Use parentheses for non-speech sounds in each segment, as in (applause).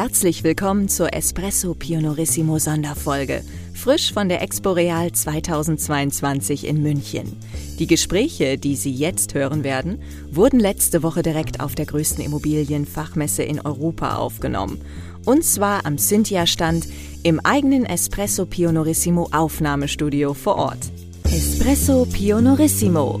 Herzlich willkommen zur Espresso Pionorissimo Sonderfolge, frisch von der Expo Real 2022 in München. Die Gespräche, die Sie jetzt hören werden, wurden letzte Woche direkt auf der größten Immobilienfachmesse in Europa aufgenommen. Und zwar am Cynthia-Stand im eigenen Espresso Pionorissimo Aufnahmestudio vor Ort. Espresso Pionorissimo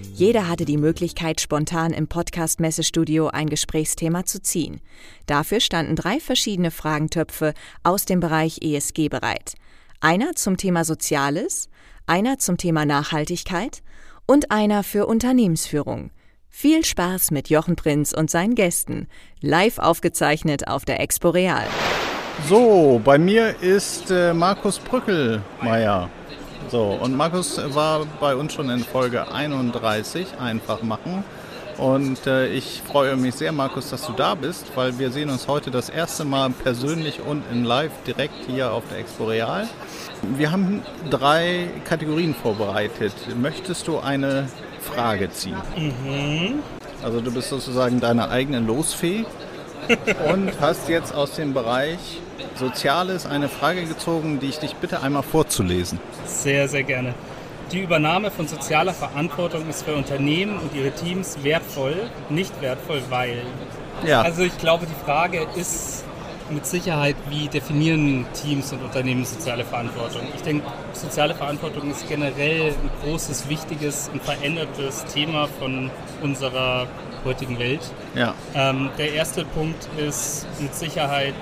jeder hatte die Möglichkeit, spontan im Podcast-Messestudio ein Gesprächsthema zu ziehen. Dafür standen drei verschiedene Fragentöpfe aus dem Bereich ESG bereit. Einer zum Thema Soziales, einer zum Thema Nachhaltigkeit und einer für Unternehmensführung. Viel Spaß mit Jochen Prinz und seinen Gästen, live aufgezeichnet auf der Expo Real. So, bei mir ist äh, Markus Brückelmeier. So, und Markus war bei uns schon in Folge 31, einfach machen. Und äh, ich freue mich sehr, Markus, dass du da bist, weil wir sehen uns heute das erste Mal persönlich und in Live direkt hier auf der Expo Real. Wir haben drei Kategorien vorbereitet. Möchtest du eine Frage ziehen? Mhm. Also du bist sozusagen deine eigene Losfee und hast jetzt aus dem Bereich Soziales eine Frage gezogen, die ich dich bitte einmal vorzulesen. Sehr, sehr gerne. Die Übernahme von sozialer Verantwortung ist für Unternehmen und ihre Teams wertvoll, nicht wertvoll, weil. Ja. Also ich glaube, die Frage ist mit Sicherheit, wie definieren Teams und Unternehmen soziale Verantwortung? Ich denke, soziale Verantwortung ist generell ein großes, wichtiges und verändertes Thema von unserer heutigen Welt. Ja. Ähm, der erste Punkt ist mit Sicherheit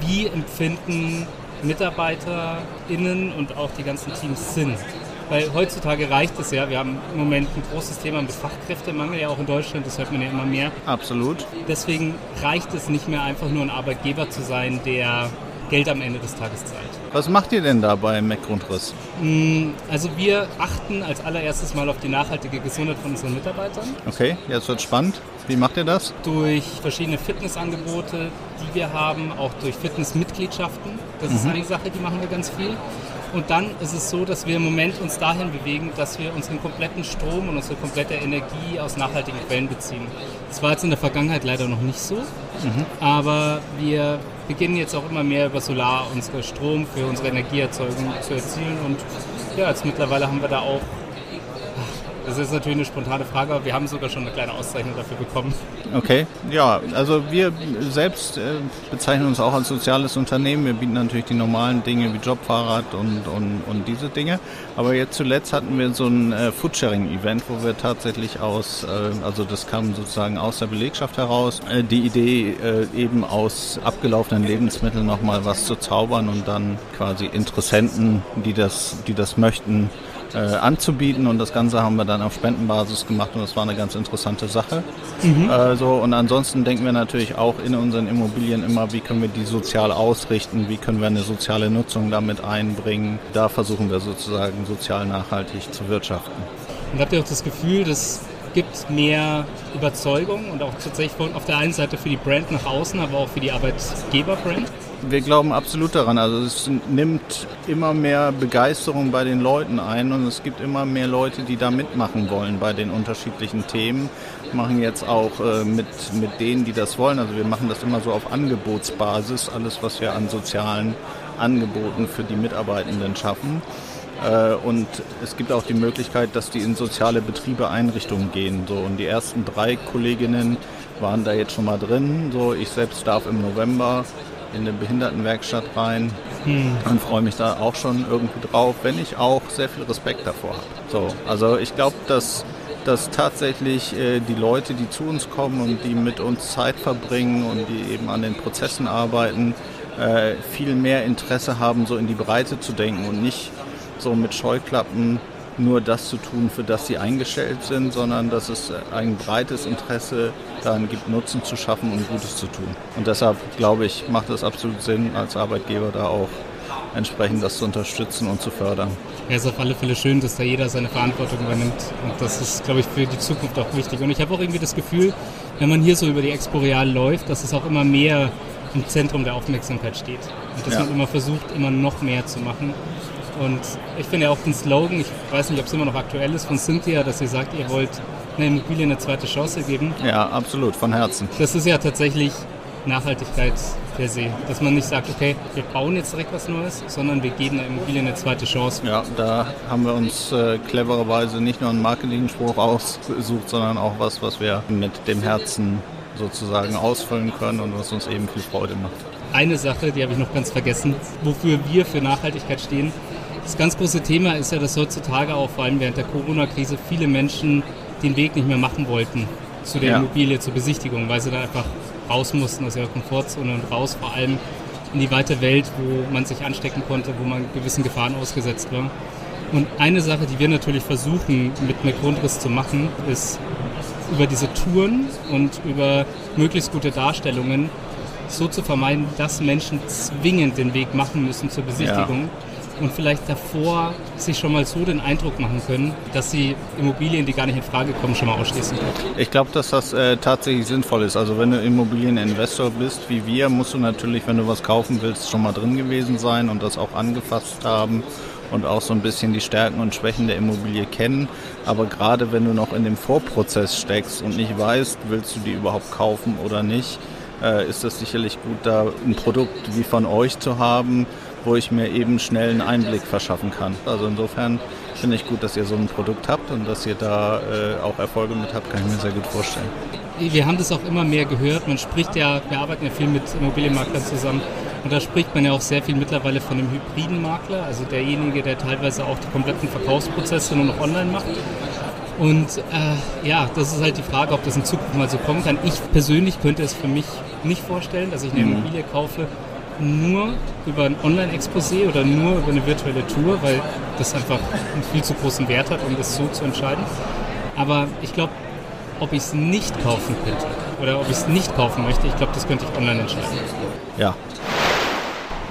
wie empfinden MitarbeiterInnen und auch die ganzen Teams Sinn? Weil heutzutage reicht es ja, wir haben im Moment ein großes Thema mit Fachkräftemangel, ja auch in Deutschland, das hört man ja immer mehr. Absolut. Deswegen reicht es nicht mehr einfach nur ein Arbeitgeber zu sein, der Geld am Ende des Tages zahlt. Was macht ihr denn da bei MacGrundriss? Mm, also wir achten als allererstes mal auf die nachhaltige Gesundheit von unseren Mitarbeitern. Okay, jetzt wird spannend. Wie macht ihr das? Durch verschiedene Fitnessangebote, die wir haben, auch durch Fitnessmitgliedschaften. Das mhm. ist eine Sache, die machen wir ganz viel. Und dann ist es so, dass wir im Moment uns dahin bewegen, dass wir unseren kompletten Strom und unsere komplette Energie aus nachhaltigen Quellen beziehen. Das war jetzt in der Vergangenheit leider noch nicht so, mhm. aber wir beginnen jetzt auch immer mehr über Solar unsere Strom für unsere Energieerzeugung zu erzielen. Und ja, jetzt mittlerweile haben wir da auch das ist natürlich eine spontane Frage, aber wir haben sogar schon eine kleine Auszeichnung dafür bekommen. Okay, ja, also wir selbst äh, bezeichnen uns auch als soziales Unternehmen. Wir bieten natürlich die normalen Dinge wie Jobfahrrad und, und, und diese Dinge. Aber jetzt zuletzt hatten wir so ein äh, Foodsharing-Event, wo wir tatsächlich aus, äh, also das kam sozusagen aus der Belegschaft heraus, äh, die Idee äh, eben aus abgelaufenen Lebensmitteln nochmal was zu zaubern und dann quasi Interessenten, die das, die das möchten, äh, anzubieten und das Ganze haben wir dann auf Spendenbasis gemacht und das war eine ganz interessante Sache. Mhm. Äh, so, und ansonsten denken wir natürlich auch in unseren Immobilien immer, wie können wir die sozial ausrichten, wie können wir eine soziale Nutzung damit einbringen. Da versuchen wir sozusagen sozial nachhaltig zu wirtschaften. Und habt ihr auch das Gefühl, dass gibt mehr Überzeugung und auch tatsächlich auf der einen Seite für die Brand nach außen, aber auch für die Arbeitgeberbrand? Wir glauben absolut daran. Also es nimmt immer mehr Begeisterung bei den Leuten ein und es gibt immer mehr Leute, die da mitmachen wollen bei den unterschiedlichen Themen. Wir machen jetzt auch äh, mit, mit denen, die das wollen. Also wir machen das immer so auf Angebotsbasis, alles was wir an sozialen Angeboten für die Mitarbeitenden schaffen. Äh, und es gibt auch die Möglichkeit, dass die in soziale Betriebe, Einrichtungen gehen. So, und die ersten drei Kolleginnen waren da jetzt schon mal drin. So, ich selbst darf im November in eine Behindertenwerkstatt rein hm. und freue mich da auch schon irgendwie drauf, wenn ich auch sehr viel Respekt davor habe. So, also ich glaube, dass, dass tatsächlich äh, die Leute, die zu uns kommen und die mit uns Zeit verbringen und die eben an den Prozessen arbeiten, äh, viel mehr Interesse haben, so in die Breite zu denken und nicht so mit Scheuklappen nur das zu tun, für das sie eingestellt sind, sondern dass es ein breites Interesse daran gibt, Nutzen zu schaffen und Gutes zu tun. Und deshalb glaube ich, macht es absolut Sinn, als Arbeitgeber da auch entsprechend das zu unterstützen und zu fördern. Ja, es ist auf alle Fälle schön, dass da jeder seine Verantwortung übernimmt. Und das ist, glaube ich, für die Zukunft auch wichtig. Und ich habe auch irgendwie das Gefühl, wenn man hier so über die Expo Real läuft, dass es auch immer mehr im Zentrum der Aufmerksamkeit steht. Und dass ja. man immer versucht, immer noch mehr zu machen. Und ich finde ja auch den Slogan, ich weiß nicht, ob es immer noch aktuell ist, von Cynthia, dass sie sagt, ihr wollt einer Immobilie eine zweite Chance geben. Ja, absolut, von Herzen. Das ist ja tatsächlich Nachhaltigkeit per se. Dass man nicht sagt, okay, wir bauen jetzt direkt was Neues, sondern wir geben der Immobilie eine zweite Chance. Ja, da haben wir uns äh, clevererweise nicht nur einen Marketing-Spruch ausgesucht, sondern auch was, was wir mit dem Herzen sozusagen ausfüllen können und was uns eben viel Freude macht. Eine Sache, die habe ich noch ganz vergessen, wofür wir für Nachhaltigkeit stehen. Das ganz große Thema ist ja, dass heutzutage auch vor allem während der Corona-Krise viele Menschen den Weg nicht mehr machen wollten zu der ja. Immobilie, zur Besichtigung, weil sie da einfach raus mussten aus ihrer Komfortzone und raus vor allem in die weite Welt, wo man sich anstecken konnte, wo man gewissen Gefahren ausgesetzt war. Und eine Sache, die wir natürlich versuchen mit einer Grundriss zu machen, ist über diese Touren und über möglichst gute Darstellungen so zu vermeiden, dass Menschen zwingend den Weg machen müssen zur Besichtigung. Ja und vielleicht davor sich schon mal so den Eindruck machen können, dass sie Immobilien, die gar nicht in Frage kommen, schon mal ausschließen können. Ich glaube, dass das äh, tatsächlich sinnvoll ist. Also wenn du Immobilieninvestor bist wie wir, musst du natürlich, wenn du was kaufen willst, schon mal drin gewesen sein und das auch angefasst haben und auch so ein bisschen die Stärken und Schwächen der Immobilie kennen. Aber gerade wenn du noch in dem Vorprozess steckst und nicht weißt, willst du die überhaupt kaufen oder nicht, äh, ist das sicherlich gut, da ein Produkt wie von euch zu haben, wo ich mir eben schnell einen Einblick verschaffen kann. Also insofern finde ich gut, dass ihr so ein Produkt habt und dass ihr da äh, auch Erfolge mit habt, kann ich mir sehr gut vorstellen. Wir haben das auch immer mehr gehört. Man spricht ja, wir arbeiten ja viel mit Immobilienmaklern zusammen und da spricht man ja auch sehr viel mittlerweile von einem hybriden Makler, also derjenige, der teilweise auch die kompletten Verkaufsprozesse nur noch online macht. Und äh, ja, das ist halt die Frage, ob das in Zukunft mal so kommen kann. Ich persönlich könnte es für mich nicht vorstellen, dass ich eine mhm. Immobilie kaufe nur über ein Online-Exposé oder nur über eine virtuelle Tour, weil das einfach einen viel zu großen Wert hat, um das so zu entscheiden. Aber ich glaube, ob ich es nicht kaufen könnte oder ob ich es nicht kaufen möchte, ich glaube, das könnte ich online entscheiden. Ja.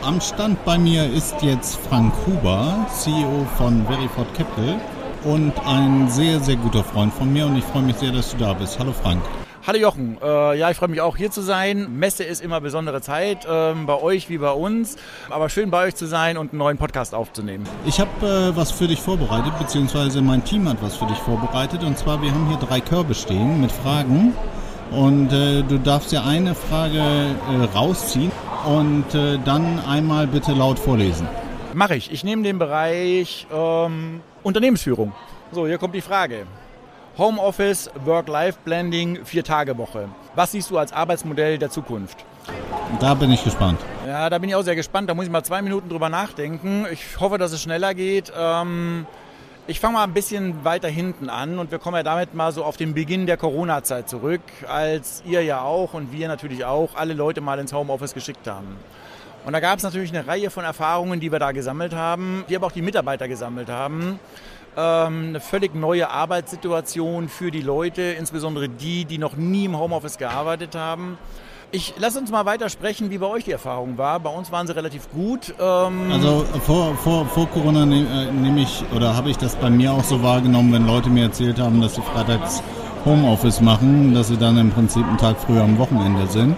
Am Stand bei mir ist jetzt Frank Huber, CEO von Verifort Capital und ein sehr, sehr guter Freund von mir und ich freue mich sehr, dass du da bist. Hallo Frank. Hallo Jochen, äh, ja, ich freue mich auch hier zu sein. Messe ist immer besondere Zeit, äh, bei euch wie bei uns. Aber schön bei euch zu sein und einen neuen Podcast aufzunehmen. Ich habe äh, was für dich vorbereitet, beziehungsweise mein Team hat was für dich vorbereitet. Und zwar, wir haben hier drei Körbe stehen mit Fragen. Und äh, du darfst ja eine Frage äh, rausziehen und äh, dann einmal bitte laut vorlesen. Mache ich. Ich nehme den Bereich ähm, Unternehmensführung. So, hier kommt die Frage. Homeoffice, Work-Life-Blending, Vier-Tage-Woche. Was siehst du als Arbeitsmodell der Zukunft? Da bin ich gespannt. Ja, da bin ich auch sehr gespannt. Da muss ich mal zwei Minuten drüber nachdenken. Ich hoffe, dass es schneller geht. Ähm, ich fange mal ein bisschen weiter hinten an und wir kommen ja damit mal so auf den Beginn der Corona-Zeit zurück, als ihr ja auch und wir natürlich auch alle Leute mal ins Homeoffice geschickt haben. Und da gab es natürlich eine Reihe von Erfahrungen, die wir da gesammelt haben, die aber auch die Mitarbeiter gesammelt haben ähm, eine völlig neue Arbeitssituation für die Leute, insbesondere die, die noch nie im Homeoffice gearbeitet haben. Ich lass uns mal weiter sprechen, wie bei euch die Erfahrung war. Bei uns waren sie relativ gut. Ähm also vor, vor, vor Corona nehme äh, nehm ich oder habe ich das bei mir auch so wahrgenommen, wenn Leute mir erzählt haben, dass sie freitags Homeoffice machen, dass sie dann im Prinzip einen Tag früher am Wochenende sind.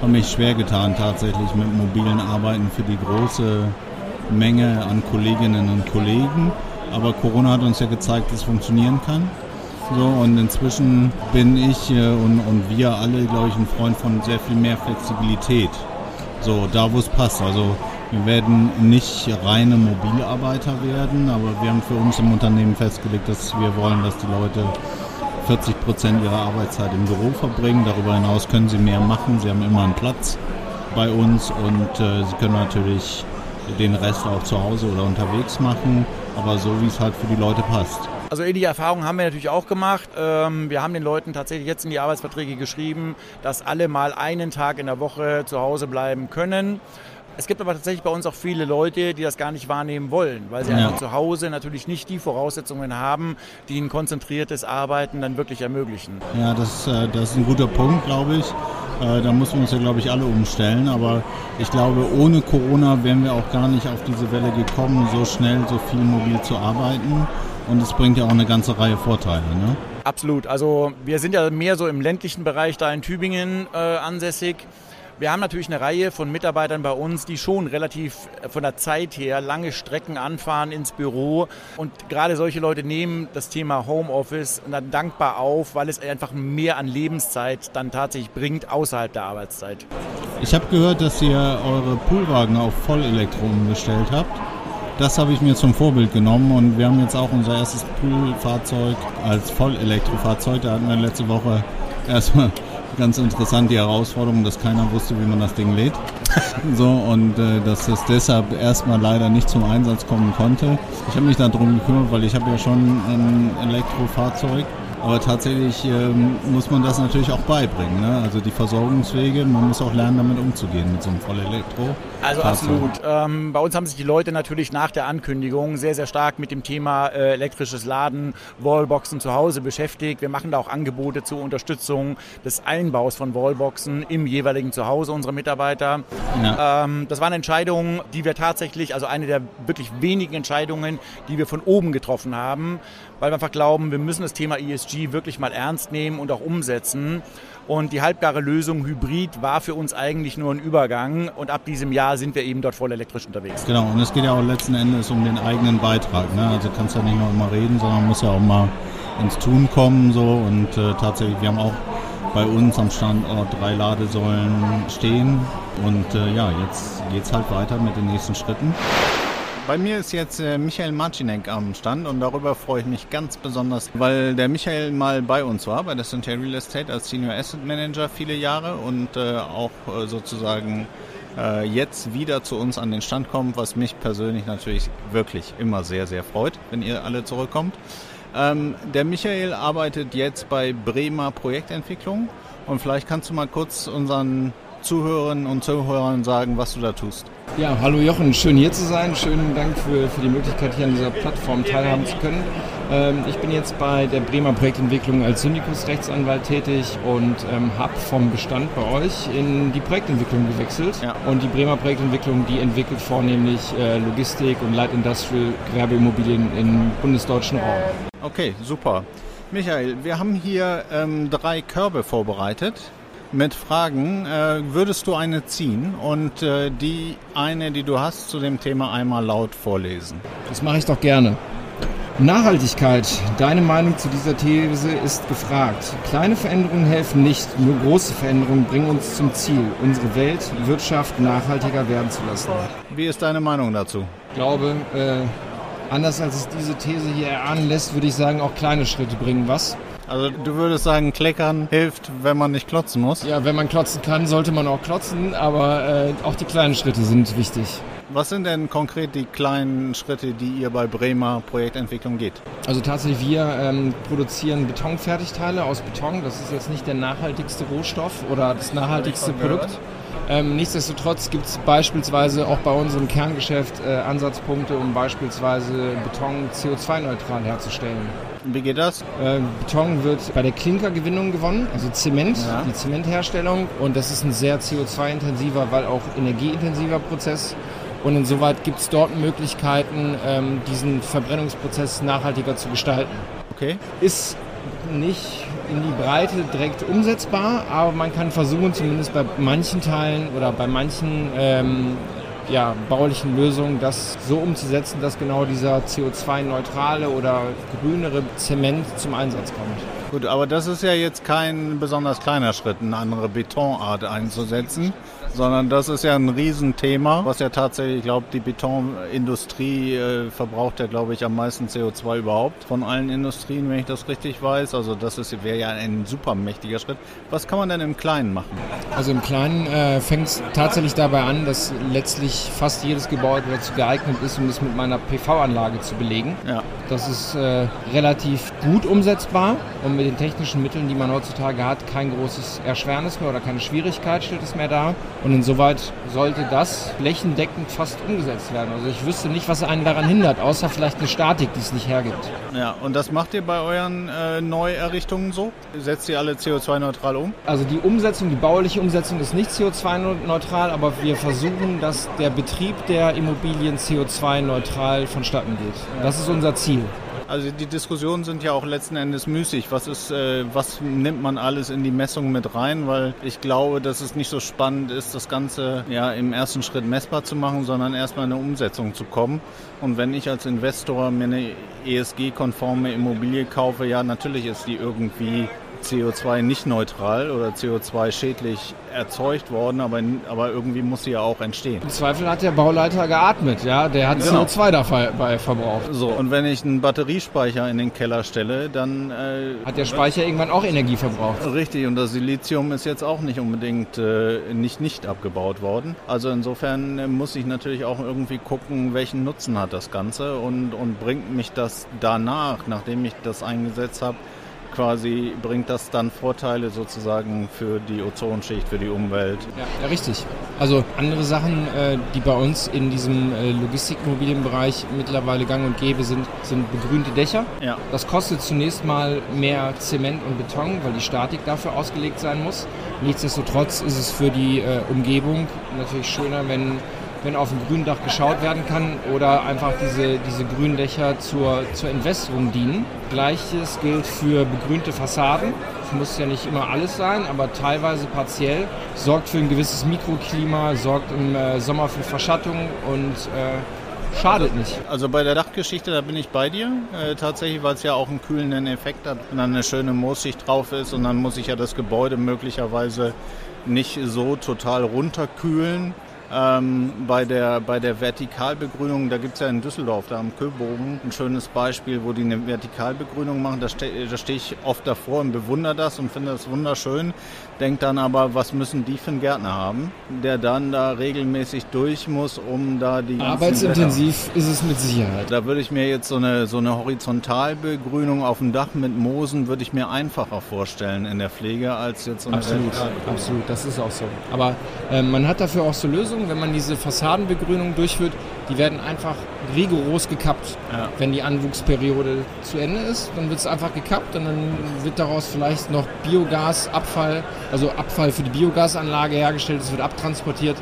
Habe mich schwer getan tatsächlich mit mobilen Arbeiten für die große Menge an Kolleginnen und Kollegen. Aber Corona hat uns ja gezeigt, dass es funktionieren kann. So, und inzwischen bin ich äh, und, und wir alle, glaube ich, ein Freund von sehr viel mehr Flexibilität. So, da wo es passt. Also wir werden nicht reine Mobilarbeiter werden, aber wir haben für uns im Unternehmen festgelegt, dass wir wollen, dass die Leute 40 Prozent ihrer Arbeitszeit im Büro verbringen. Darüber hinaus können sie mehr machen. Sie haben immer einen Platz bei uns und äh, sie können natürlich den Rest auch zu Hause oder unterwegs machen aber so wie es halt für die Leute passt. Also ähnliche Erfahrungen haben wir natürlich auch gemacht. Ähm, wir haben den Leuten tatsächlich jetzt in die Arbeitsverträge geschrieben, dass alle mal einen Tag in der Woche zu Hause bleiben können. Es gibt aber tatsächlich bei uns auch viele Leute, die das gar nicht wahrnehmen wollen, weil sie ja. einfach zu Hause natürlich nicht die Voraussetzungen haben, die ein konzentriertes Arbeiten dann wirklich ermöglichen. Ja, das, äh, das ist ein guter Punkt, glaube ich. Äh, da müssen wir uns ja, glaube ich, alle umstellen. Aber ich glaube, ohne Corona wären wir auch gar nicht auf diese Welle gekommen, so schnell, so viel mobil zu arbeiten. Und es bringt ja auch eine ganze Reihe Vorteile. Ne? Absolut. Also wir sind ja mehr so im ländlichen Bereich da in Tübingen äh, ansässig. Wir haben natürlich eine Reihe von Mitarbeitern bei uns, die schon relativ äh, von der Zeit her lange Strecken anfahren ins Büro. Und gerade solche Leute nehmen das Thema Homeoffice dann dankbar auf, weil es einfach mehr an Lebenszeit dann tatsächlich bringt außerhalb der Arbeitszeit. Ich habe gehört, dass ihr eure Poolwagen auf Vollelektro umgestellt habt. Das habe ich mir zum Vorbild genommen und wir haben jetzt auch unser erstes Poolfahrzeug als Vollelektrofahrzeug. Da hatten wir letzte Woche erstmal ganz interessant die Herausforderung, dass keiner wusste, wie man das Ding lädt. (laughs) so und äh, dass es deshalb erstmal leider nicht zum Einsatz kommen konnte. Ich habe mich darum gekümmert, weil ich habe ja schon ein Elektrofahrzeug aber tatsächlich ähm, muss man das natürlich auch beibringen. Ne? Also die Versorgungswege, man muss auch lernen, damit umzugehen mit so einem Vollelektro. Also absolut. Ähm, bei uns haben sich die Leute natürlich nach der Ankündigung sehr, sehr stark mit dem Thema äh, elektrisches Laden, Wallboxen zu Hause beschäftigt. Wir machen da auch Angebote zur Unterstützung des Einbaus von Wallboxen im jeweiligen Zuhause unserer Mitarbeiter. Ja. Ähm, das war eine Entscheidung, die wir tatsächlich, also eine der wirklich wenigen Entscheidungen, die wir von oben getroffen haben, weil wir einfach glauben, wir müssen das Thema ESG wirklich mal ernst nehmen und auch umsetzen. Und die halbgare Lösung Hybrid war für uns eigentlich nur ein Übergang. Und ab diesem Jahr sind wir eben dort voll elektrisch unterwegs. Genau, und es geht ja auch letzten Endes um den eigenen Beitrag. Ne? Also kannst ja nicht nur immer reden, sondern muss ja auch mal ins Tun kommen. So. Und äh, tatsächlich, wir haben auch bei uns am Standort drei Ladesäulen stehen. Und äh, ja, jetzt geht es halt weiter mit den nächsten Schritten. Bei mir ist jetzt äh, Michael Marcinek am Stand und darüber freue ich mich ganz besonders, weil der Michael mal bei uns war, bei der Cynthia Real Estate als Senior Asset Manager viele Jahre und äh, auch äh, sozusagen äh, jetzt wieder zu uns an den Stand kommt, was mich persönlich natürlich wirklich immer sehr, sehr freut, wenn ihr alle zurückkommt. Ähm, der Michael arbeitet jetzt bei Bremer Projektentwicklung und vielleicht kannst du mal kurz unseren Zuhörerinnen und Zuhörern sagen, was du da tust. Ja, hallo Jochen, schön hier zu sein. Schönen Dank für, für die Möglichkeit, hier an dieser Plattform teilhaben zu können. Ähm, ich bin jetzt bei der Bremer Projektentwicklung als Syndikus-Rechtsanwalt tätig und ähm, habe vom Bestand bei euch in die Projektentwicklung gewechselt. Ja. Und die Bremer Projektentwicklung, die entwickelt vornehmlich äh, Logistik und Light Industrial Gewerbeimmobilien im bundesdeutschen Raum. Okay, super. Michael, wir haben hier ähm, drei Körbe vorbereitet mit Fragen. Äh, würdest du eine ziehen und äh, die eine, die du hast, zu dem Thema einmal laut vorlesen? Das mache ich doch gerne. Nachhaltigkeit. Deine Meinung zu dieser These ist gefragt. Kleine Veränderungen helfen nicht, nur große Veränderungen bringen uns zum Ziel, unsere Welt, Wirtschaft nachhaltiger werden zu lassen. Wie ist deine Meinung dazu? Ich glaube, äh, anders als es diese These hier erahnen lässt, würde ich sagen, auch kleine Schritte bringen was. Also du würdest sagen, Kleckern hilft, wenn man nicht klotzen muss? Ja, wenn man klotzen kann, sollte man auch klotzen, aber äh, auch die kleinen Schritte sind wichtig. Was sind denn konkret die kleinen Schritte, die ihr bei Bremer Projektentwicklung geht? Also tatsächlich, wir ähm, produzieren Betonfertigteile aus Beton. Das ist jetzt nicht der nachhaltigste Rohstoff oder das nachhaltigste Produkt. Ähm, nichtsdestotrotz gibt es beispielsweise auch bei unserem Kerngeschäft äh, Ansatzpunkte, um beispielsweise Beton CO2-neutral herzustellen. Wie geht das? Äh, Beton wird bei der Klinkergewinnung gewonnen, also Zement, ja. die Zementherstellung. Und das ist ein sehr CO2-intensiver, weil auch energieintensiver Prozess. Und insoweit gibt es dort Möglichkeiten, ähm, diesen Verbrennungsprozess nachhaltiger zu gestalten. Okay. Ist nicht in die Breite direkt umsetzbar, aber man kann versuchen, zumindest bei manchen Teilen oder bei manchen ähm, ja, baulichen Lösungen das so umzusetzen, dass genau dieser CO2-neutrale oder grünere Zement zum Einsatz kommt. Gut, aber das ist ja jetzt kein besonders kleiner Schritt, eine andere Betonart einzusetzen sondern das ist ja ein Riesenthema, was ja tatsächlich, ich glaube, die Betonindustrie äh, verbraucht ja, glaube ich, am meisten CO2 überhaupt von allen Industrien, wenn ich das richtig weiß. Also das wäre ja ein super mächtiger Schritt. Was kann man denn im Kleinen machen? Also im Kleinen äh, fängt es tatsächlich dabei an, dass letztlich fast jedes Gebäude dazu geeignet ist, um es mit meiner PV-Anlage zu belegen. Ja. Das ist äh, relativ gut umsetzbar und mit den technischen Mitteln, die man heutzutage hat, kein großes Erschwernis mehr oder keine Schwierigkeit stellt es mehr dar. Und insoweit sollte das flächendeckend fast umgesetzt werden. Also ich wüsste nicht, was einen daran hindert, außer vielleicht eine Statik, die es nicht hergibt. Ja, und das macht ihr bei euren äh, Neuerrichtungen so? Setzt ihr alle CO2-neutral um? Also die Umsetzung, die bauliche Umsetzung ist nicht CO2-neutral, aber wir versuchen, dass der Betrieb der Immobilien CO2-neutral vonstatten geht. Das ist unser Ziel. Also die Diskussionen sind ja auch letzten Endes müßig. Was ist, äh, was nimmt man alles in die Messung mit rein? Weil ich glaube, dass es nicht so spannend ist, das Ganze ja im ersten Schritt messbar zu machen, sondern erstmal in eine Umsetzung zu kommen. Und wenn ich als Investor mir eine ESG-konforme Immobilie kaufe, ja, natürlich ist die irgendwie CO2 nicht neutral oder CO2 schädlich erzeugt worden, aber, aber irgendwie muss sie ja auch entstehen. Im Zweifel hat der Bauleiter geatmet, ja, der hat genau. CO2 dabei verbraucht. So, und wenn ich einen Batteriespeicher in den Keller stelle, dann... Äh, hat der Speicher irgendwann auch Energie verbraucht. Richtig, und das Silizium ist jetzt auch nicht unbedingt äh, nicht, nicht abgebaut worden. Also insofern äh, muss ich natürlich auch irgendwie gucken, welchen Nutzen hat das Ganze und, und bringt mich das danach, nachdem ich das eingesetzt habe, quasi bringt das dann Vorteile sozusagen für die Ozonschicht, für die Umwelt. Ja, ja richtig. Also andere Sachen, äh, die bei uns in diesem äh, Logistikmobilienbereich mittlerweile gang und gäbe sind, sind begrünte Dächer. Ja. Das kostet zunächst mal mehr Zement und Beton, weil die Statik dafür ausgelegt sein muss. Nichtsdestotrotz ist es für die äh, Umgebung natürlich schöner, wenn wenn auf dem Gründach geschaut werden kann oder einfach diese, diese Gründächer zur, zur Entwässerung dienen. Gleiches gilt für begrünte Fassaden. Das muss ja nicht immer alles sein, aber teilweise partiell. Sorgt für ein gewisses Mikroklima, sorgt im äh, Sommer für Verschattung und äh, schadet nicht. Also bei der Dachgeschichte, da bin ich bei dir. Äh, tatsächlich, weil es ja auch einen kühlenden Effekt hat, wenn dann eine schöne Moosschicht drauf ist und dann muss ich ja das Gebäude möglicherweise nicht so total runterkühlen, ähm, bei, der, bei der Vertikalbegrünung, da gibt es ja in Düsseldorf, da am Köbogen, ein schönes Beispiel, wo die eine Vertikalbegrünung machen. Da, ste da stehe ich oft davor und bewundere das und finde das wunderschön. Denke dann aber, was müssen die für einen Gärtner haben, der dann da regelmäßig durch muss, um da die. Arbeitsintensiv Wetter ist es mit Sicherheit. Da würde ich mir jetzt so eine, so eine Horizontalbegrünung auf dem Dach mit Moosen, würde ich mir einfacher vorstellen in der Pflege als jetzt so eine Absolut, absolut, das ist auch so. Aber äh, man hat dafür auch so Lösungen wenn man diese Fassadenbegrünung durchführt, die werden einfach rigoros gekappt. Ja. Wenn die Anwuchsperiode zu Ende ist, dann wird es einfach gekappt und dann wird daraus vielleicht noch Biogasabfall, also Abfall für die Biogasanlage hergestellt, es wird abtransportiert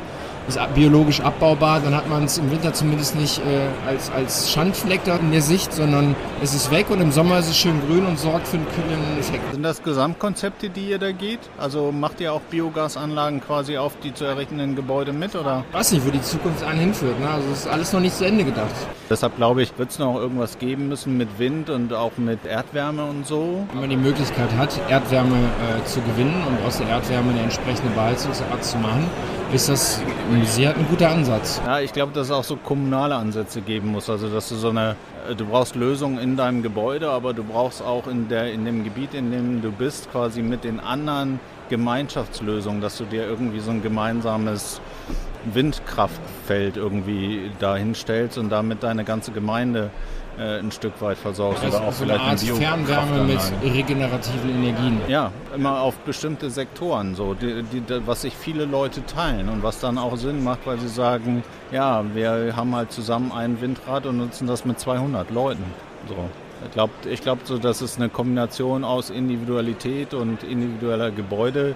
ist biologisch abbaubar, dann hat man es im Winter zumindest nicht äh, als, als Schandfleck da in der Sicht, sondern es ist weg und im Sommer ist es schön grün und sorgt für einen kühlenden Effekt. Sind das Gesamtkonzepte, die ihr da geht? Also macht ihr auch Biogasanlagen quasi auf die zu errichtenden Gebäude mit? Oder? Ich weiß nicht, wo die Zukunft einen hinführt. Ne? Also ist alles noch nicht zu Ende gedacht. Deshalb glaube ich, wird es noch irgendwas geben müssen mit Wind und auch mit Erdwärme und so. Wenn man die Möglichkeit hat, Erdwärme äh, zu gewinnen und aus der Erdwärme eine entsprechende Beheizungsart zu machen, ist das sehr ein guter Ansatz. Ja, ich glaube, dass es auch so kommunale Ansätze geben muss. Also, dass du so eine, äh, du brauchst Lösungen in deinem Gebäude, aber du brauchst auch in, der, in dem Gebiet, in dem du bist, quasi mit den anderen Gemeinschaftslösungen, dass du dir irgendwie so ein gemeinsames Windkraftfeld irgendwie dahin stellst und damit deine ganze Gemeinde äh, ein Stück weit versorgst. Also oder auch so vielleicht eine Art Fernwärme mit regenerativen Energien. Ja, immer auf bestimmte Sektoren, so, die, die, was sich viele Leute teilen und was dann auch Sinn macht, weil sie sagen, ja, wir haben halt zusammen ein Windrad und nutzen das mit 200 Leuten. So. Ich glaube, ich glaub so, dass es eine Kombination aus Individualität und individueller Gebäude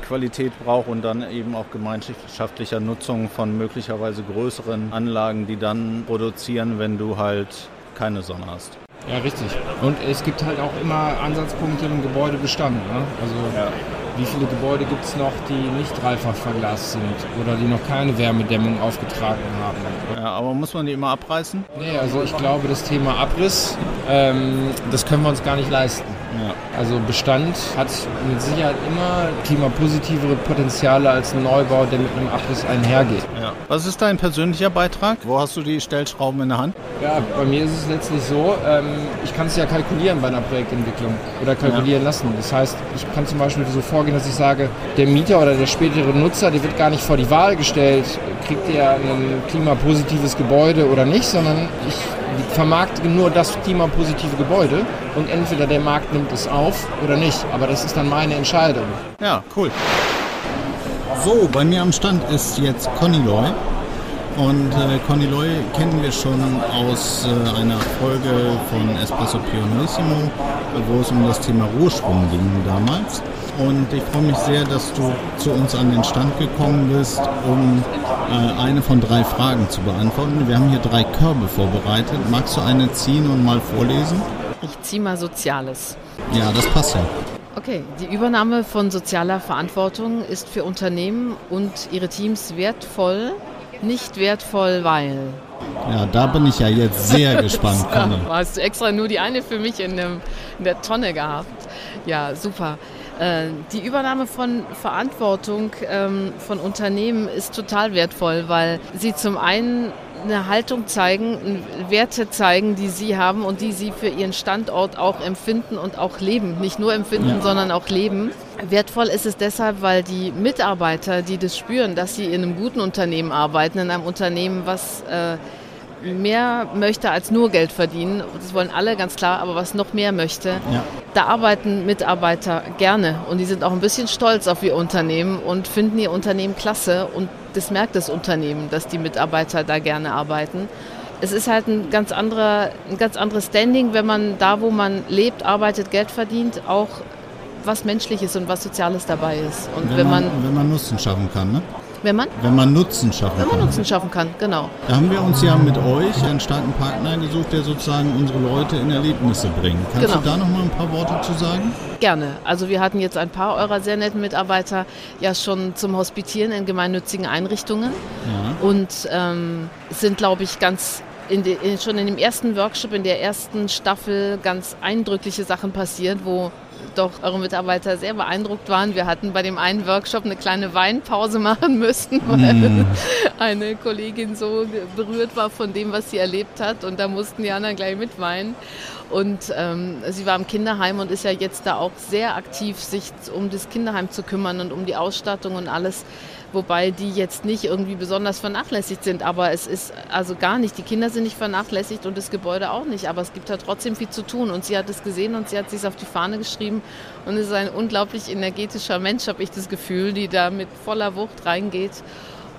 Qualität braucht und dann eben auch gemeinschaftlicher Nutzung von möglicherweise größeren Anlagen, die dann produzieren, wenn du halt keine Sonne hast. Ja, richtig. Und es gibt halt auch immer Ansatzpunkte im Gebäudebestand. Ne? Also ja. wie viele Gebäude gibt es noch, die nicht dreifach verglast sind oder die noch keine Wärmedämmung aufgetragen haben? Ja, aber muss man die immer abreißen? Nee, also ich glaube, das Thema Abriss, ähm, das können wir uns gar nicht leisten. Ja. Also Bestand hat mit Sicherheit immer klimapositivere Potenziale als ein Neubau, der mit einem Abriss einhergeht. Ja. Was ist dein persönlicher Beitrag? Wo hast du die Stellschrauben in der Hand? Ja, bei mir ist es letztlich so, ähm, ich kann es ja kalkulieren bei einer Projektentwicklung oder kalkulieren ja. lassen. Das heißt, ich kann zum Beispiel so vorgehen, dass ich sage, der Mieter oder der spätere Nutzer, der wird gar nicht vor die Wahl gestellt, kriegt er ein klimapositives Gebäude oder nicht, sondern ich die vermarkten nur das klimapositive Gebäude und entweder der Markt nimmt es auf oder nicht. Aber das ist dann meine Entscheidung. Ja, cool. So, bei mir am Stand ist jetzt Conny Loy. Und äh, Conny Loy kennen wir schon aus äh, einer Folge von Espresso Pionissimo, wo es um das Thema Ruheschwung ging damals. Und ich freue mich sehr, dass du zu uns an den Stand gekommen bist, um äh, eine von drei Fragen zu beantworten. Wir haben hier drei Körbe vorbereitet. Magst du eine ziehen und mal vorlesen? Ich ziehe mal Soziales. Ja, das passt ja. Okay, die Übernahme von sozialer Verantwortung ist für Unternehmen und ihre Teams wertvoll, nicht wertvoll, weil. Ja, da bin ich ja jetzt sehr (laughs) gespannt. Ja, hast du extra nur die eine für mich in, dem, in der Tonne gehabt. Ja, super. Äh, die Übernahme von Verantwortung ähm, von Unternehmen ist total wertvoll, weil sie zum einen eine Haltung zeigen, Werte zeigen, die sie haben und die sie für ihren Standort auch empfinden und auch leben. Nicht nur empfinden, ja. sondern auch leben. Wertvoll ist es deshalb, weil die Mitarbeiter, die das spüren, dass sie in einem guten Unternehmen arbeiten, in einem Unternehmen, was äh, mehr möchte als nur Geld verdienen. Das wollen alle ganz klar, aber was noch mehr möchte, ja. da arbeiten Mitarbeiter gerne und die sind auch ein bisschen stolz auf ihr Unternehmen und finden ihr Unternehmen klasse und das merkt das Unternehmen, dass die Mitarbeiter da gerne arbeiten. Es ist halt ein ganz, anderer, ein ganz anderes Standing, wenn man da, wo man lebt, arbeitet, Geld verdient, auch was Menschliches und was Soziales dabei ist. Und wenn, wenn man, wenn man Nutzen schaffen kann, ne? Wenn man? Wenn man Nutzen schaffen kann. Wenn man Nutzen schaffen kann, genau. Da haben wir uns ja mit euch einen starken Partner gesucht, der sozusagen unsere Leute in Erlebnisse bringt. Kannst genau. du da noch mal ein paar Worte zu sagen? Gerne. Also wir hatten jetzt ein paar eurer sehr netten Mitarbeiter ja schon zum Hospitieren in gemeinnützigen Einrichtungen ja. und ähm, sind, glaube ich, ganz in de, in, schon in dem ersten Workshop, in der ersten Staffel ganz eindrückliche Sachen passiert, wo doch eure Mitarbeiter sehr beeindruckt waren. Wir hatten bei dem einen Workshop eine kleine Weinpause machen müssen, (laughs) weil mm. eine Kollegin so berührt war von dem, was sie erlebt hat. Und da mussten die anderen gleich mitweinen. Und ähm, sie war im Kinderheim und ist ja jetzt da auch sehr aktiv, sich um das Kinderheim zu kümmern und um die Ausstattung und alles wobei die jetzt nicht irgendwie besonders vernachlässigt sind. Aber es ist also gar nicht. Die Kinder sind nicht vernachlässigt und das Gebäude auch nicht. Aber es gibt da trotzdem viel zu tun. Und sie hat es gesehen und sie hat sich auf die Fahne geschrieben und ist ein unglaublich energetischer Mensch, habe ich das Gefühl, die da mit voller Wucht reingeht.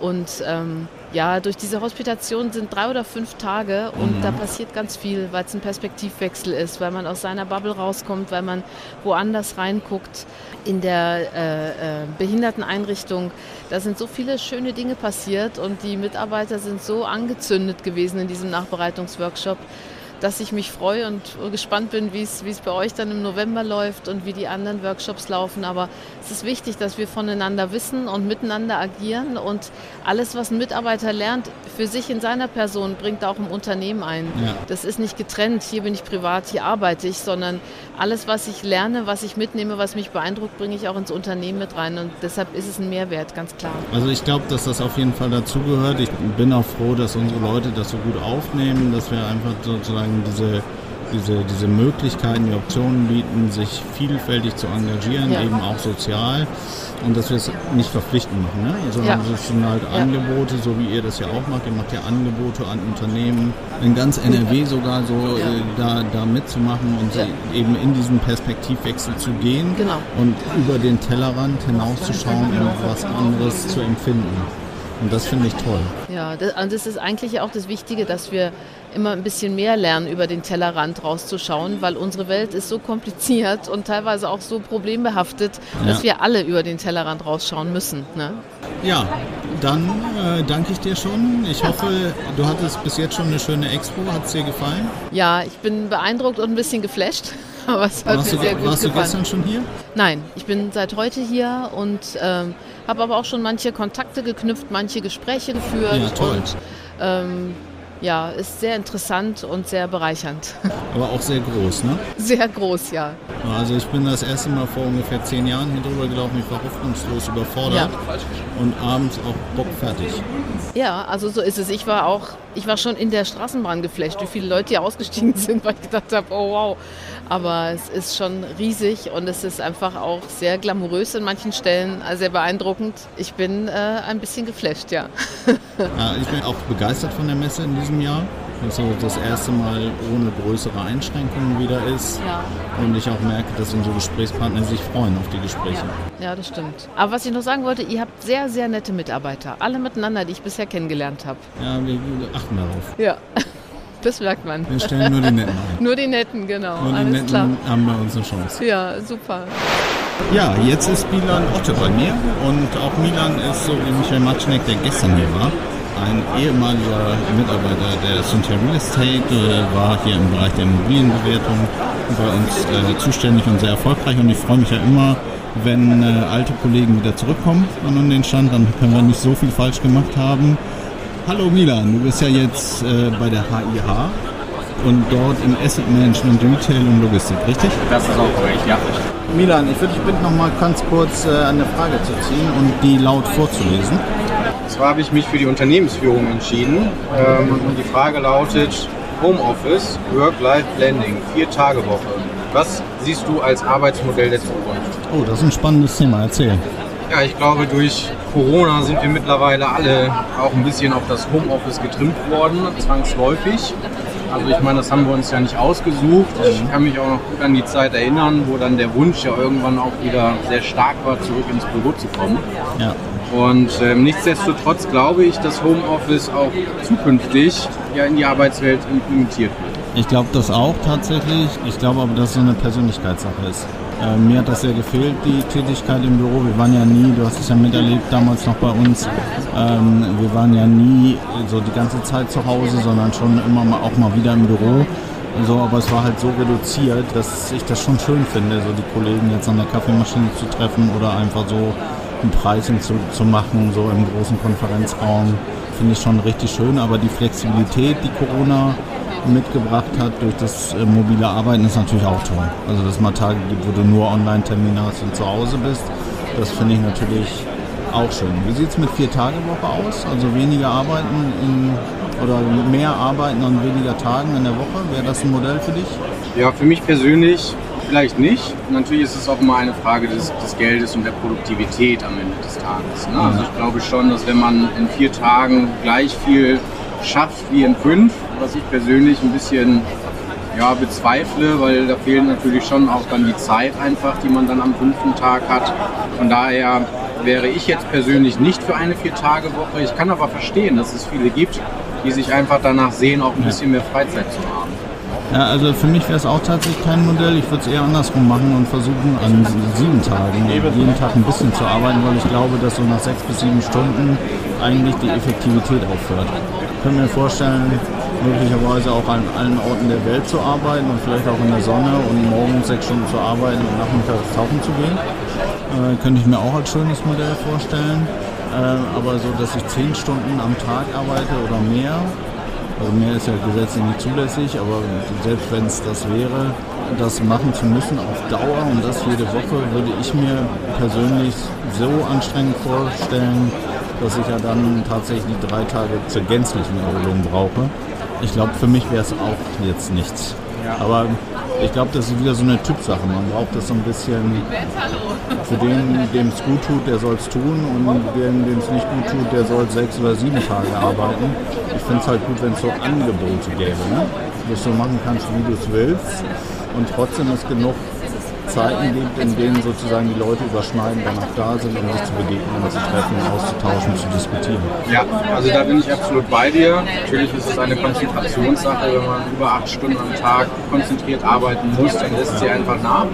Und ähm, ja, durch diese Hospitation sind drei oder fünf Tage und mhm. da passiert ganz viel, weil es ein Perspektivwechsel ist, weil man aus seiner Bubble rauskommt, weil man woanders reinguckt. In der äh, äh, Behinderteneinrichtung, da sind so viele schöne Dinge passiert und die Mitarbeiter sind so angezündet gewesen in diesem Nachbereitungsworkshop dass ich mich freue und gespannt bin, wie es bei euch dann im November läuft und wie die anderen Workshops laufen. Aber es ist wichtig, dass wir voneinander wissen und miteinander agieren und alles, was ein Mitarbeiter lernt, für sich in seiner Person bringt er auch im Unternehmen ein. Ja. Das ist nicht getrennt, hier bin ich privat, hier arbeite ich, sondern alles, was ich lerne, was ich mitnehme, was mich beeindruckt, bringe ich auch ins Unternehmen mit rein. Und deshalb ist es ein Mehrwert, ganz klar. Also ich glaube, dass das auf jeden Fall dazugehört. Ich bin auch froh, dass unsere Leute das so gut aufnehmen, dass wir einfach sozusagen sozusagen diese, diese, diese Möglichkeiten, die Optionen bieten, sich vielfältig zu engagieren, ja. eben auch sozial. Und dass wir es nicht verpflichtend machen, ne? sondern ja. es sind halt ja. Angebote, so wie ihr das ja auch macht. Ihr macht ja Angebote an Unternehmen, in ganz NRW sogar so äh, da, da mitzumachen und eben in diesen Perspektivwechsel zu gehen genau. und über den Tellerrand hinauszuschauen und was anderes zu empfinden. Und das finde ich toll. Ja, das, und das ist eigentlich auch das Wichtige, dass wir immer ein bisschen mehr lernen, über den Tellerrand rauszuschauen, weil unsere Welt ist so kompliziert und teilweise auch so problembehaftet, dass ja. wir alle über den Tellerrand rausschauen müssen. Ne? Ja, dann äh, danke ich dir schon. Ich hoffe, du hattest bis jetzt schon eine schöne Expo. Hat es dir gefallen? Ja, ich bin beeindruckt und ein bisschen geflasht. (laughs) Aber es hat warst mir sehr gut warst gefallen. Warst du gestern schon hier? Nein, ich bin seit heute hier und ähm, habe aber auch schon manche Kontakte geknüpft, manche Gespräche geführt. Ja, toll. Und, ähm, ja, ist sehr interessant und sehr bereichernd. (laughs) Aber auch sehr groß, ne? Sehr groß, ja. Also ich bin das erste Mal vor ungefähr zehn Jahren hier drüber gelaufen, ich war hoffnungslos überfordert ja. und abends auch bockfertig. Ja, also so ist es. Ich war auch, ich war schon in der Straßenbahn geflasht, wie viele Leute hier ausgestiegen (laughs) sind, weil ich gedacht habe, oh wow. Aber es ist schon riesig und es ist einfach auch sehr glamourös in manchen Stellen, also sehr beeindruckend. Ich bin äh, ein bisschen geflasht, ja. (laughs) ja. Ich bin auch begeistert von der Messe in diesem Jahr. dass so das erste Mal ohne größere Einschränkungen wieder ist. Ja. Und ich auch merke, dass unsere Gesprächspartner sich freuen auf die Gespräche. Ja. ja, das stimmt. Aber was ich noch sagen wollte, ihr habt sehr, sehr nette Mitarbeiter. Alle miteinander, die ich bisher kennengelernt habe. Ja, wir achten darauf. Ja. (laughs) Das merkt man. Wir stellen nur die Netten ein. (laughs) nur die Netten, genau. Nur die Alles Netten klar. haben bei uns eine Chance. Ja, super. Ja, jetzt ist Milan Otte bei mir und auch Milan ist so wie Michael Matschneck, der gestern hier war, ein ehemaliger Mitarbeiter der Cynthia Real Estate, äh, war hier im Bereich der Immobilienbewertung bei uns äh, zuständig und sehr erfolgreich und ich freue mich ja immer, wenn äh, alte Kollegen wieder zurückkommen an den Stand, dann können wir nicht so viel falsch gemacht haben. Hallo Milan, du bist ja jetzt äh, bei der HIH und dort im Asset Management, Retail und Logistik, richtig? Das ist auch korrekt, ja. Milan, ich würde dich bitten, noch mal ganz kurz äh, eine Frage zu ziehen und die laut vorzulesen. Und zwar habe ich mich für die Unternehmensführung entschieden ähm, und die Frage lautet Homeoffice, Work-Life-Blending, vier Tage Woche. Was siehst du als Arbeitsmodell der Zukunft? Oh, das ist ein spannendes Thema. Erzähl. Ja, ich glaube, durch Corona sind wir mittlerweile alle auch ein bisschen auf das Homeoffice getrimmt worden, zwangsläufig. Also ich meine, das haben wir uns ja nicht ausgesucht. Ich kann mich auch noch gut an die Zeit erinnern, wo dann der Wunsch ja irgendwann auch wieder sehr stark war, zurück ins Büro zu kommen. Ja. Und ähm, nichtsdestotrotz glaube ich, dass Homeoffice auch zukünftig ja in die Arbeitswelt implementiert wird. Ich glaube das auch tatsächlich. Ich glaube aber, dass es eine Persönlichkeitssache ist. Äh, mir hat das sehr gefehlt, die Tätigkeit im Büro. Wir waren ja nie, du hast es ja miterlebt damals noch bei uns, ähm, wir waren ja nie so die ganze Zeit zu Hause, sondern schon immer mal, auch mal wieder im Büro. So, aber es war halt so reduziert, dass ich das schon schön finde, so die Kollegen jetzt an der Kaffeemaschine zu treffen oder einfach so Pricing zu, zu machen, so im großen Konferenzraum. Finde ich schon richtig schön, aber die Flexibilität, die Corona mitgebracht hat durch das äh, mobile Arbeiten, ist natürlich auch toll. Also dass mal Tage gibt, wo du nur Online-Termine hast und zu Hause bist, das finde ich natürlich auch schön. Wie sieht es mit Vier-Tage-Woche aus? Also weniger arbeiten in, oder mehr arbeiten an weniger Tagen in der Woche? Wäre das ein Modell für dich? Ja, für mich persönlich vielleicht nicht. Natürlich ist es auch immer eine Frage des, des Geldes und der Produktivität am Ende des Tages. Ne? Also ich glaube schon, dass wenn man in vier Tagen gleich viel schafft wie in fünf, was ich persönlich ein bisschen ja, bezweifle, weil da fehlt natürlich schon auch dann die Zeit einfach, die man dann am fünften Tag hat. Von daher wäre ich jetzt persönlich nicht für eine Vier-Tage-Woche. Ich kann aber verstehen, dass es viele gibt, die sich einfach danach sehen, auch ein bisschen mehr Freizeit zu haben. Ja, also für mich wäre es auch tatsächlich kein Modell. Ich würde es eher andersrum machen und versuchen, an sieben Tagen jeden Tag ein bisschen zu arbeiten, weil ich glaube, dass so nach sechs bis sieben Stunden eigentlich die Effektivität aufhört. Ich kann mir vorstellen, möglicherweise auch an allen Orten der Welt zu arbeiten und vielleicht auch in der Sonne und morgens sechs Stunden zu arbeiten und nachmittags tauchen zu gehen. Äh, könnte ich mir auch als schönes Modell vorstellen. Äh, aber so, dass ich zehn Stunden am Tag arbeite oder mehr, also mehr ist ja gesetzlich nicht zulässig, aber selbst wenn es das wäre, das machen zu müssen auf Dauer und das jede Woche, würde ich mir persönlich so anstrengend vorstellen, dass ich ja dann tatsächlich drei Tage zur gänzlichen Erholung brauche. Ich glaube, für mich wäre es auch jetzt nichts. Aber ich glaube, das ist wieder so eine Typsache. Man braucht das so ein bisschen für den, dem es gut tut, der soll es tun und dem, dem es nicht gut tut, der soll sechs oder sieben Tage arbeiten. Ich finde es halt gut, wenn es so Angebote gäbe, ne? dass du machen kannst, wie du es willst und trotzdem ist genug Zeiten gibt, in denen sozusagen die Leute überschneiden, danach da sind, um sich zu begegnen, zu treffen, auszutauschen, zu diskutieren. Ja, also da bin ich absolut bei dir. Natürlich ist es eine Konzentrationssache, wenn man über acht Stunden am Tag konzentriert arbeiten muss, dann lässt sie einfach nach.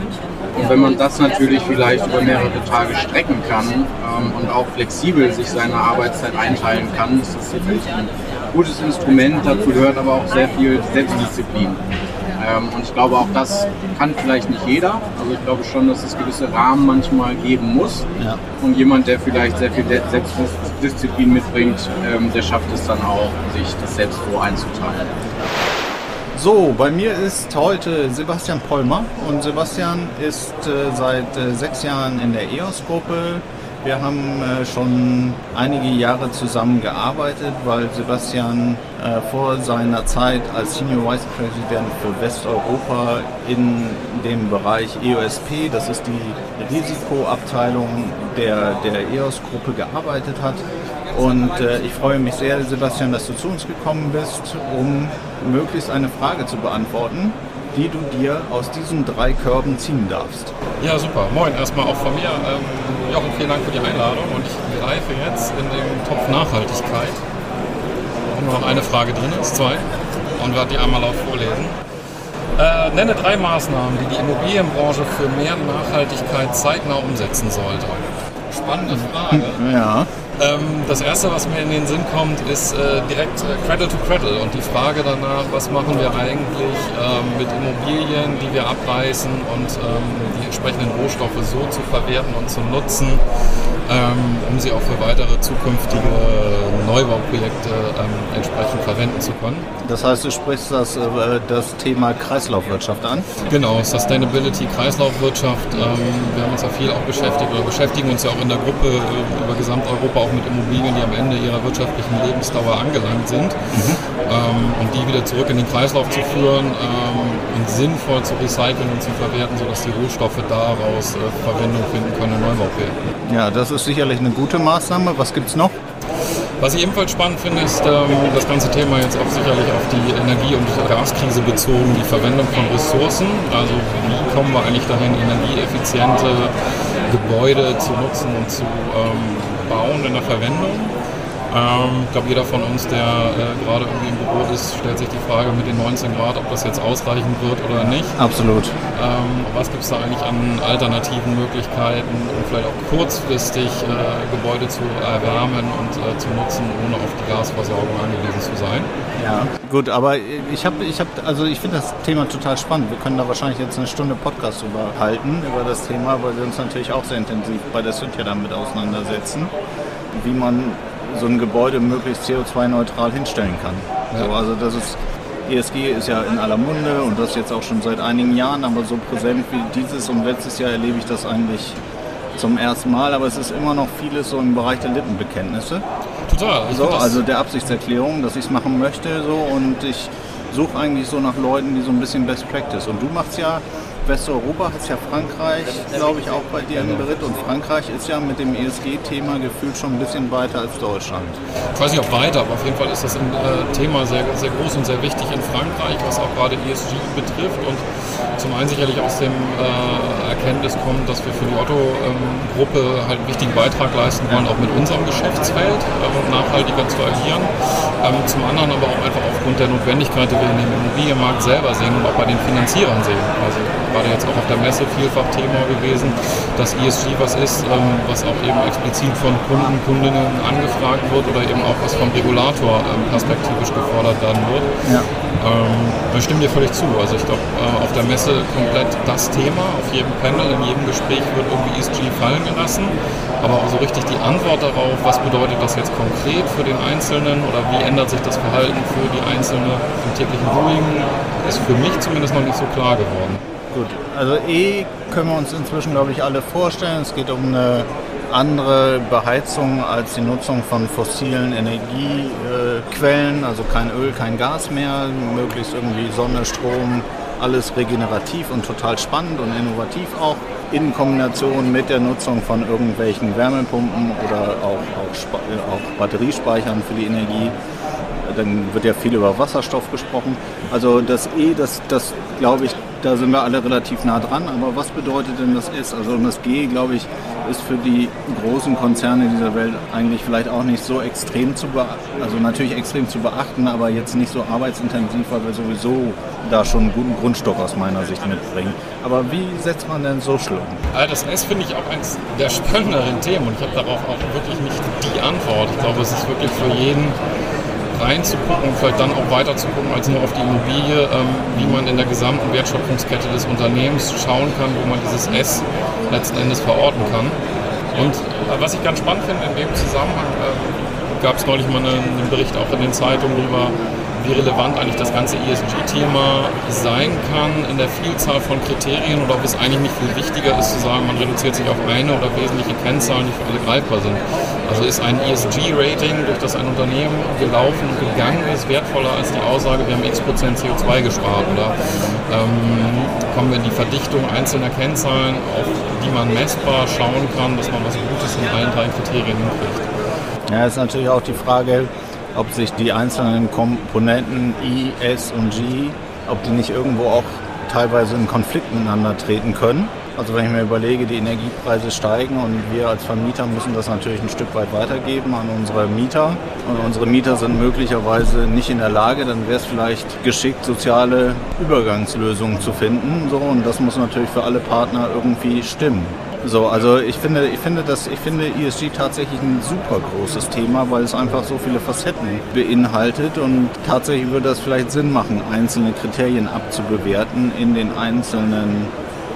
Und wenn man das natürlich vielleicht über mehrere Tage strecken kann ähm, und auch flexibel sich seine Arbeitszeit einteilen kann, ist das sicherlich ein gutes Instrument. Dazu gehört aber auch sehr viel Selbstdisziplin. Ähm, und ich glaube, auch das kann vielleicht nicht jeder. Also ich glaube schon, dass es gewisse Rahmen manchmal geben muss. Ja. Und jemand, der vielleicht sehr viel Selbstdisziplin mitbringt, ähm, der schafft es dann auch, sich das selbst so einzuteilen. So, bei mir ist heute Sebastian Pollmer und Sebastian ist äh, seit äh, sechs Jahren in der EOS-Gruppe wir haben äh, schon einige Jahre zusammen gearbeitet, weil Sebastian äh, vor seiner Zeit als Senior Vice President für Westeuropa in dem Bereich EOSP, das ist die Risikoabteilung der, der EOS-Gruppe, gearbeitet hat. Und äh, ich freue mich sehr, Sebastian, dass du zu uns gekommen bist, um möglichst eine Frage zu beantworten, die du dir aus diesen drei Körben ziehen darfst. Ja, super. Moin, erstmal auch von mir. Ähm, Jochen, vielen Dank für die Einladung und ich greife jetzt in den Topf Nachhaltigkeit. Auch nur noch eine Frage drin ist, zwei, und werde die einmal laut vorlesen. Äh, nenne drei Maßnahmen, die die Immobilienbranche für mehr Nachhaltigkeit zeitnah umsetzen sollte. Spannende Frage. Ja. Ähm, das erste, was mir in den Sinn kommt, ist äh, direkt äh, Cradle to Cradle und die Frage danach, was machen wir eigentlich ähm, mit Immobilien, die wir abreißen und ähm, die entsprechenden Rohstoffe so zu verwerten und zu nutzen, um sie auch für weitere zukünftige Neubauprojekte entsprechend verwenden zu können. Das heißt, du sprichst das, äh, das Thema Kreislaufwirtschaft an? Genau, Sustainability, Kreislaufwirtschaft. Wir haben uns ja viel auch beschäftigt oder beschäftigen uns ja auch in der Gruppe über Gesamteuropa auch mit Immobilien, die am Ende ihrer wirtschaftlichen Lebensdauer angelangt sind. Mhm. Ähm, und die wieder zurück in den Kreislauf zu führen ähm, und sinnvoll zu recyceln und zu verwerten, sodass die Rohstoffe daraus äh, Verwendung finden können in Neubauprojekten. Ja, das ist sicherlich eine gute Maßnahme. Was gibt es noch? Was ich ebenfalls spannend finde, ist ähm, das ganze Thema jetzt auch sicherlich auf die Energie- und Gaskrise bezogen, die Verwendung von Ressourcen. Also wie kommen wir eigentlich dahin, energieeffiziente Gebäude zu nutzen und zu ähm, in der Verwendung. Ähm, ich glaube, jeder von uns, der äh, gerade irgendwie im Büro ist, stellt sich die Frage mit den 19 Grad, ob das jetzt ausreichen wird oder nicht. Absolut. Ähm, was gibt es da eigentlich an alternativen Möglichkeiten, um vielleicht auch kurzfristig äh, Gebäude zu erwärmen und äh, zu nutzen, ohne auf die Gasversorgung angewiesen zu sein? Ja, gut, aber ich habe, ich habe, also ich finde das Thema total spannend. Wir können da wahrscheinlich jetzt eine Stunde Podcast drüber halten, über das Thema, weil wir uns natürlich auch sehr intensiv bei der Cynthia damit auseinandersetzen, wie man so ein Gebäude möglichst CO2-neutral hinstellen kann. Ja. So, also das ist ESG ist ja in aller Munde und das jetzt auch schon seit einigen Jahren, aber so präsent wie dieses und letztes Jahr erlebe ich das eigentlich zum ersten Mal, aber es ist immer noch vieles so im Bereich der Lippenbekenntnisse. Total. So, also der Absichtserklärung, dass ich es machen möchte so und ich suche eigentlich so nach Leuten, die so ein bisschen Best Practice. Und du machst ja Westeuropa hat es ja Frankreich, glaube ich, auch bei dir im Beritt. Und Frankreich ist ja mit dem ESG-Thema gefühlt schon ein bisschen weiter als Deutschland. Ich weiß nicht, ob weiter, aber auf jeden Fall ist das ein äh, Thema sehr, sehr groß und sehr wichtig in Frankreich, was auch gerade ESG betrifft. Und zum einen sicherlich aus dem äh, Erkenntnis kommt, dass wir für die Otto-Gruppe ähm, halt einen wichtigen Beitrag leisten wollen, auch mit unserem Geschäftsfeld äh, nachhaltiger zu agieren. Ähm, zum anderen aber auch einfach aufgrund der Notwendigkeit, die wir in dem Immobilienmarkt selber sehen und auch bei den Finanzierern sehen. Also gerade jetzt auch auf der Messe vielfach Thema gewesen, dass ESG was ist, ähm, was auch eben explizit von Kunden, Kundinnen angefragt wird oder eben auch was vom Regulator ähm, perspektivisch gefordert werden wird. Ja. Ähm, ich stimme dir völlig zu. Also ich glaube, äh, auf der Messe komplett das Thema, auf jedem Panel, in jedem Gespräch wird irgendwie ESG fallen gelassen. Aber auch so richtig die Antwort darauf, was bedeutet das jetzt konkret für den Einzelnen oder wie ändert sich das Verhalten für die Einzelne im täglichen Doing, ist für mich zumindest noch nicht so klar geworden. Gut, also E können wir uns inzwischen, glaube ich, alle vorstellen. Es geht um eine andere Beheizung als die Nutzung von fossilen Energiequellen, also kein Öl, kein Gas mehr, möglichst irgendwie Sonne, Strom, alles regenerativ und total spannend und innovativ auch in Kombination mit der Nutzung von irgendwelchen Wärmepumpen oder auch, auch, auch Batteriespeichern für die Energie dann wird ja viel über Wasserstoff gesprochen. Also das E, das, das glaube ich, da sind wir alle relativ nah dran. Aber was bedeutet denn das S? Also das G, glaube ich, ist für die großen Konzerne dieser Welt eigentlich vielleicht auch nicht so extrem zu beachten, also natürlich extrem zu beachten, aber jetzt nicht so arbeitsintensiv, weil wir sowieso da schon einen guten Grundstock aus meiner Sicht mitbringen. Aber wie setzt man denn so Schlucken? Das S finde ich auch eines der spannenderen Themen und ich habe darauf auch wirklich nicht die Antwort. Ich glaube, es ist wirklich für jeden reinzugucken, vielleicht dann auch weiter zu gucken als nur auf die Immobilie, ähm, wie man in der gesamten Wertschöpfungskette des Unternehmens schauen kann, wo man dieses S letzten Endes verorten kann. Und äh, was ich ganz spannend finde in dem Zusammenhang, äh, gab es neulich mal einen, einen Bericht auch in den Zeitungen darüber, wie relevant eigentlich das ganze ESG-Thema sein kann in der Vielzahl von Kriterien oder ob es eigentlich nicht viel wichtiger ist zu sagen, man reduziert sich auf eine oder wesentliche Kennzahlen, die für alle greifbar sind. Also ist ein ESG-Rating, durch das ein Unternehmen gelaufen und gegangen ist, wertvoller als die Aussage, wir haben x Prozent CO2 gespart oder ähm, kommen wir in die Verdichtung einzelner Kennzahlen, auf die man messbar schauen kann, dass man was Gutes in allen drei Kriterien hinkriegt. Ja, ist natürlich auch die Frage, ob sich die einzelnen Komponenten I, S und G, ob die nicht irgendwo auch teilweise in Konflikt miteinander treten können. Also wenn ich mir überlege, die Energiepreise steigen und wir als Vermieter müssen das natürlich ein Stück weit weitergeben an unsere Mieter. Und unsere Mieter sind möglicherweise nicht in der Lage, dann wäre es vielleicht geschickt, soziale Übergangslösungen zu finden. So, und das muss natürlich für alle Partner irgendwie stimmen. So, also ich finde, ich finde, dass, ich finde ESG tatsächlich ein super großes Thema, weil es einfach so viele Facetten beinhaltet und tatsächlich würde das vielleicht Sinn machen, einzelne Kriterien abzubewerten in den einzelnen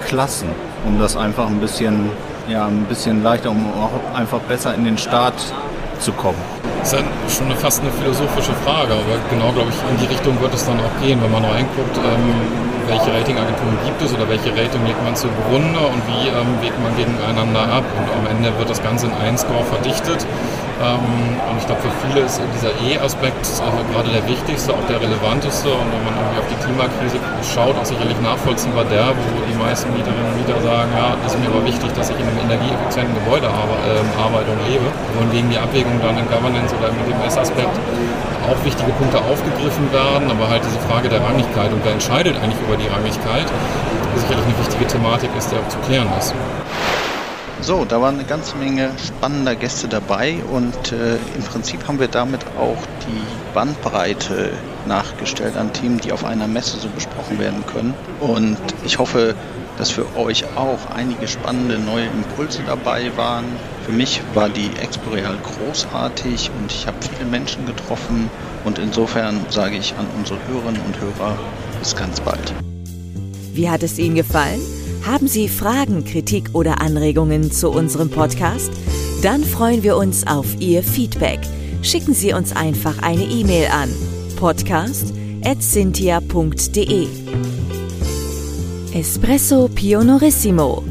Klassen um das einfach ein bisschen, ja, ein bisschen leichter, um auch einfach besser in den Start zu kommen. Das ist ja schon eine, fast eine philosophische Frage, aber genau, glaube ich, in die Richtung wird es dann auch gehen, wenn man reinguckt, ähm, welche Ratingagenturen gibt es oder welche Rating legt man zugrunde und wie ähm, wägt man gegeneinander ab. Und am Ende wird das Ganze in einen Score verdichtet ähm, und ich glaube, für viele ist dieser E-Aspekt äh, gerade der wichtigste, auch der relevanteste. Und wenn man irgendwie auf die Klimakrise schaut, auch sicherlich nachvollziehbar der, wo die meisten Mieterinnen und Mieter sagen, ja, das ist mir aber wichtig, dass ich in einem energieeffizienten Gebäude ähm, arbeite und lebe. Und gegen die Abwägung dann in Governance oder im DMS-Aspekt auch wichtige Punkte aufgegriffen werden, aber halt diese Frage der Rangigkeit und wer entscheidet eigentlich über die Rangigkeit, sicherlich eine wichtige Thematik ist, die auch zu klären ist. So, da waren eine ganze Menge spannender Gäste dabei und äh, im Prinzip haben wir damit auch die Bandbreite nachgestellt an Themen, die auf einer Messe so besprochen werden können. Und ich hoffe, dass für euch auch einige spannende neue Impulse dabei waren. Für mich war die Expo Real großartig und ich habe viele Menschen getroffen und insofern sage ich an unsere Hörerinnen und Hörer bis ganz bald. Wie hat es Ihnen gefallen? Haben Sie Fragen, Kritik oder Anregungen zu unserem Podcast? Dann freuen wir uns auf Ihr Feedback. Schicken Sie uns einfach eine E-Mail an podcast.cynthia.de. Espresso Pionorissimo.